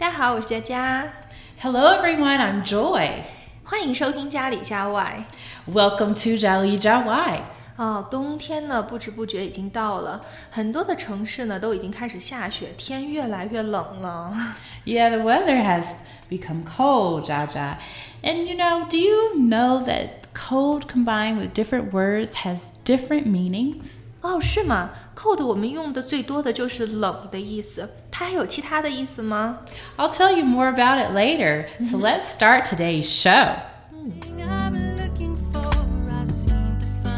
家好，我是佳佳。 Hello, everyone. I'm Joy. 欢迎收听家里家外。 Welcome to Jali Jawai. 哦，冬天呢，不知不觉已经到了，很多的城市呢都已经开始下雪，天越来越冷了。 Yeah, the weather has become cold, Jaja. And you know, do you know that cold combined with different words has different meanings? 哦，是吗？cold 我们用的最多的就是冷的意思，它还有其他的意思吗？ I'll tell you more about it later. So let's start today's show. I'm looking for, I seem to find.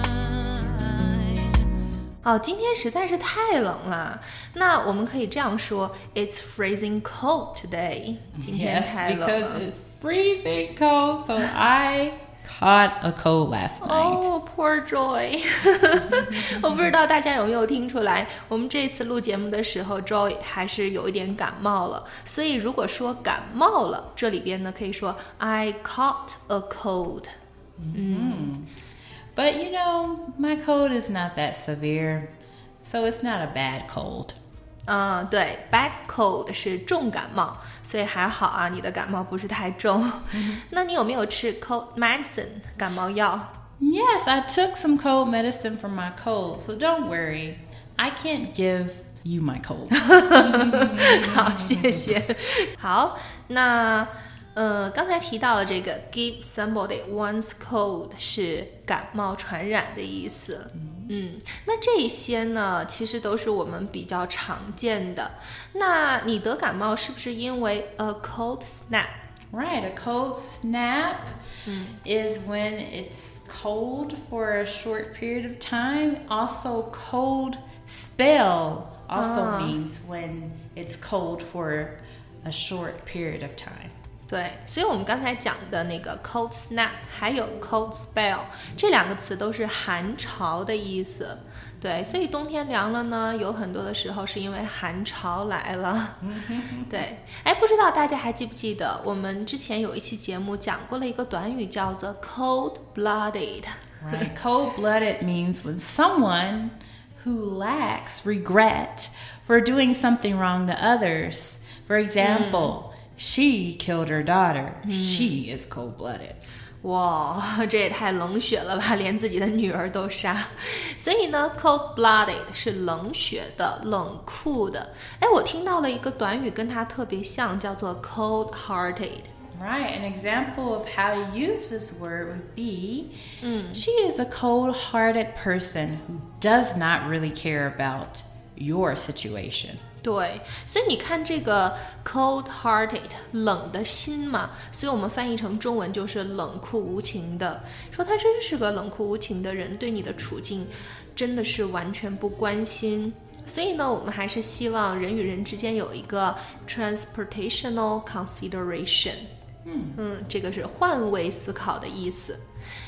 哦，今天实在是太冷了，那我们可以这样说：It's freezing cold today。今天 Yes, 太冷 because 了。 it's freezing cold. So I caught a cold last night. 哦、p o o r Joy，我不知道大家有没有听出来，我们这次录节目的时候，Joy 还是有一点感冒了。所以如果说感冒了，这里边呢可以说 I caught a cold。 But you know, my cold is not that severe. So it's not a bad cold. 嗯，对，bad cold 是重感冒，所以还好啊，你的感冒不是太重。那你有没有吃 cold medicine 感冒药？ Yes, I took some cold medicine for my cold, so don't worry. I can't give you my cold. 好，谢谢。好，那 呃，刚才提到的这个 give somebody one's cold 是感冒传染的意思。嗯，那这些呢，其实都是我们比较常见的。那你得感冒是不是因为 a cold snap？ right, a cold snap is when it's cold for a short period of time. Also, cold spell also means when it's cold for a short period of time. 对，所以我们刚才讲的那个 cold snap，还有 cold spell 这两个词都是寒潮的意思。对，所以冬天凉了呢，有很多的时候是因为寒潮来了。对，哎，不知道大家还记不记得，我们之前有一期节目讲过了一个短语，叫做 cold blooded。 Right. Cold blooded means when someone who lacks regret for doing something wrong to others. For example, she killed her daughter. She is cold blooded. 哇，这也太冷血了吧，连自己的女儿都杀。所以呢，cold blooded 是冷血的、冷酷的。哎，我听到了一个短语跟它特别像，叫做 cold hearted。 Right. An example of how to use this word would be she is a cold hearted person who does not really care about your situation. 对，所以你看这个 cold hearted 冷的心嘛，所以我们翻译成中文就是冷酷无情的。说他真是个冷酷无情的人，对你的处境真的是完全不关心。所以呢，我们还是希望人与人之间有一个 transportational consideration。嗯，这个是换位思考的意思。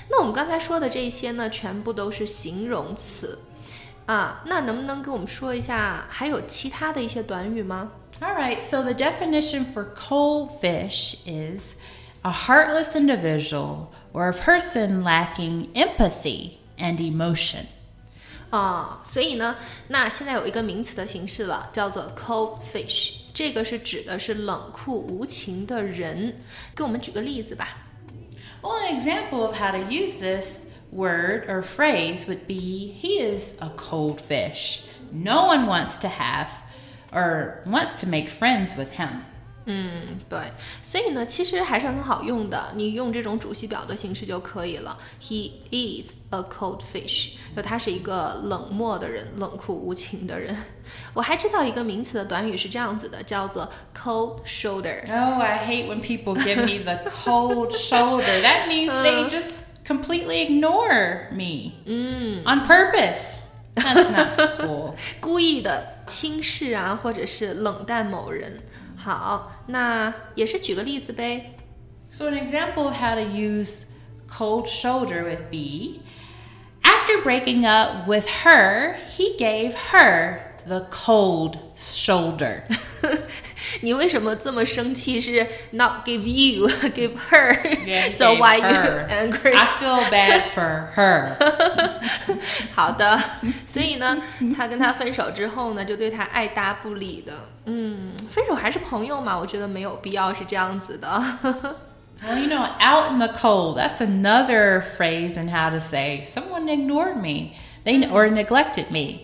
那我们刚才说的这些呢，全部都是形容词。啊，那能不能给我们说一下，还有其他的一些短语吗？ All right, so the definition for cold fish is a heartless individual or a person lacking empathy and emotion. 啊，所以呢，那现在有一个名词的形式了，叫做 cold fish，这个是指的是冷酷无情的人。给我们举个例子吧。 Well, an example of how to use this word or phrase would be he is a cold fish. No one wants to have or wants to make friends with him. 嗯，对，所以呢，其实还是很好用的，你用这种主系表的形式就可以了。He is a cold fish，就他是一个冷漠的人，冷酷无情的人。我还知道一个名词的短语是这样子的，叫做 cold shoulder。 Oh, I hate when people give me the cold shoulder. That means they just completely ignore me on purpose. That's not cool. 故意的轻视啊，或者是冷淡某人。好，那也是举个例子呗。 So, an example of how to use cold shoulder would be after breaking up with her, he gave her the cold shoulder. 你为什么这么生气？是 not give you, give her. Yeah, he so gave why her. you angry? I feel bad for her. 好的，所以呢，他跟他分手之后呢，就对他爱答不理的。嗯，分手还是朋友嘛，我觉得没有必要是这样子的。 Well, you know, out in the cold, that's another phrase in how to say someone ignored me. They or neglected me.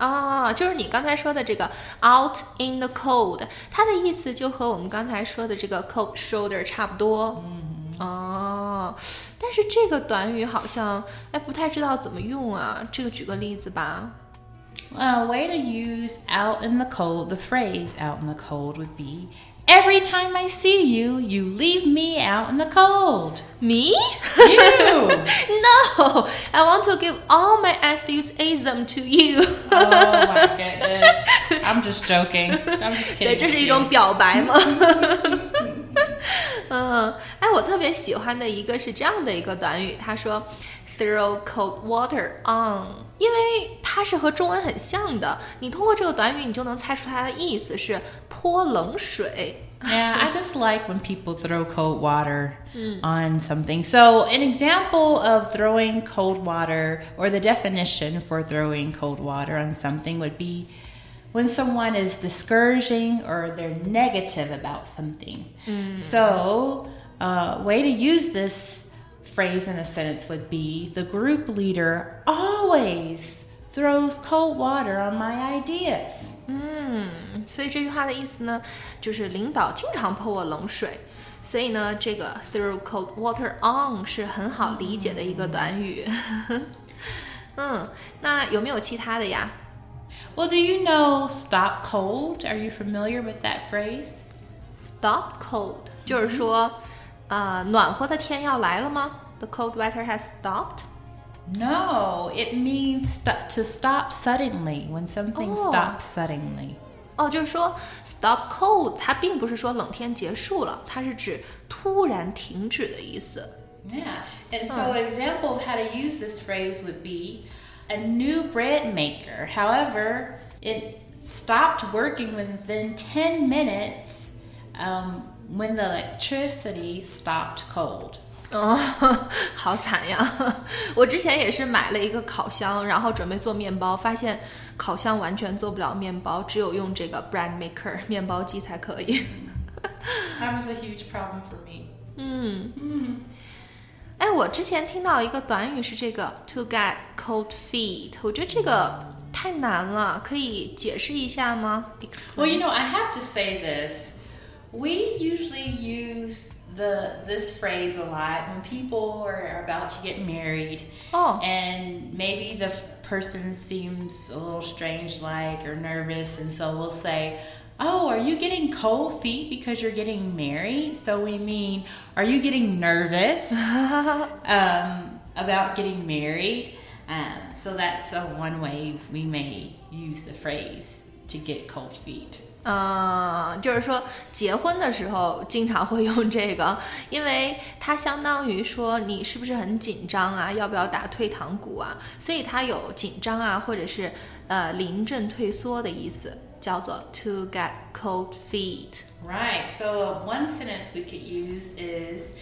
啊，就是你刚才说的这个 out in the cold，它的意思就和我们刚才说的这个 cold shoulder 差不多。嗯，哦，但是这个短语好像哎不太知道怎么用啊，这个举个例子吧。 A way to use out in the cold, the phrase out in the cold would be Every time I see you, you leave me out in the cold. Me? You! no, I want to give all my enthusiasm to you. oh my goodness. I'm just joking. I'm just 对， kidding. 这是 with 一 you. 种表白吗？嗯，哎，我特别喜欢的一个是这样的一个短语，他说 throw cold water on，因为它是和中文很像的，你通过这个短语，你就能猜出它的意思是泼冷水。 Yeah, I just like when people throw cold water mm. on something. So, an example of throwing cold water, or the definition for throwing cold water on something, would be when someone is discouraging or they're negative about something. Mm. So, a way to use this phrase in a sentence would be the group leader always throws cold water on my ideas. 所以这句话的意思呢，就是领导经常泼我冷水。所以呢，这个 throw cold water on 是很好理解的一个短语。嗯，那有没有其他的呀？ Well, do you know stop cold? Are you familiar with that phrase? Stop cold，就是说，呃，暖和的天要来了吗？The cold weather has stopped。 No, it means st- to stop suddenly when something Oh. stops suddenly. 哦，就是说 stop cold，它并不是说冷天结束了，它是指突然停止的意思。 Yeah. And so, an example of how to use this phrase would be a new bread maker. However, it stopped working within 10 minutes um, when the electricity stopped cold. 哦，好惨呀！我之前也是买了一个烤箱，然后准备做面包，发现烤箱完全做不了面包，只有用这个 bread maker 面包机才可以。 That was a huge problem for me. 哎，我之前听到一个短语是这个 to get cold feet，我觉得这个太难了，可以解释一下吗 Well, you know, I have to say this. We usually use the this phrase a lot when people are about to get married, Oh. and maybe the f- person seems a little strange, like or nervous, and so we'll say. Oh, are you getting cold feet because you're getting married? So we mean, are you getting nervous um, about getting married? Um, so that's uh, one way we may use the phrase to get cold feet. 嗯，就是说结婚的时候经常会用这个，因为它相当于说你是不是很紧张啊，要不要打退堂鼓啊，所以它有紧张啊，或者是呃临阵退缩的意思，叫做 to get cold feet。 Right. So uh, one sentence we could use is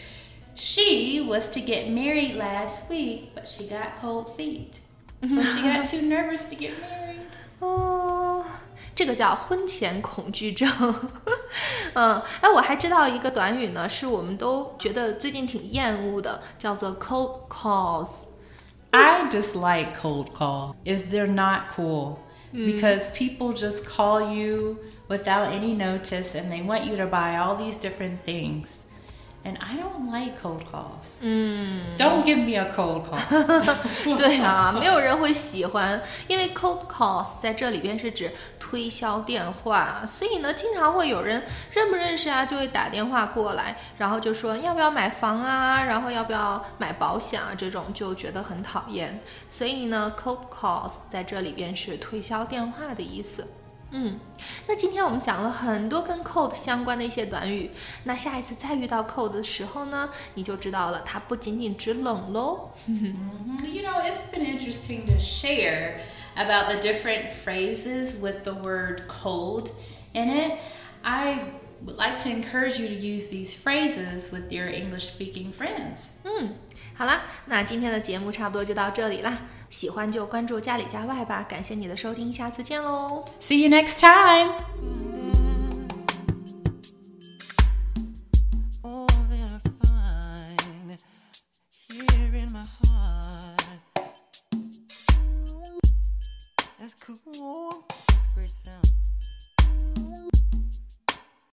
She was to get married last week, but she got cold feet. So she got too nervous to get married. 哦，这个叫婚前恐惧症。嗯，哎，我还知道一个短语呢，是我们都觉得最近挺厌恶的，叫做 cold calls。 I dislike cold call. Is they're not cool because people just call you without any notice and they want you to buy all these different things. And I don't like cold calls. Don't give me a cold call. 对啊，没有人会喜欢，因为 cold calls 在这里边是指推销电话，所以呢，经常会有人认不认识啊，就会打电话过来，然后就说要不要买房啊，然后要不要买保险啊，这种就觉得很讨厌。所以呢，cold calls 在这里边是推销电话的意思。嗯，那今天我们讲了很多跟 cold 相关的一些短语，那下一次再遇到 cold 的时候呢，你就知道了，它不仅仅指冷喽。You know, it's been interesting to share about the different phrases with the word cold in it, I would like to encourage you to use these phrases with your English speaking friends. 嗯，好啦，那今天的节目差不多就到这里啦。喜欢就关注家里家外吧，感谢你的收听，下次见喽。See you next time.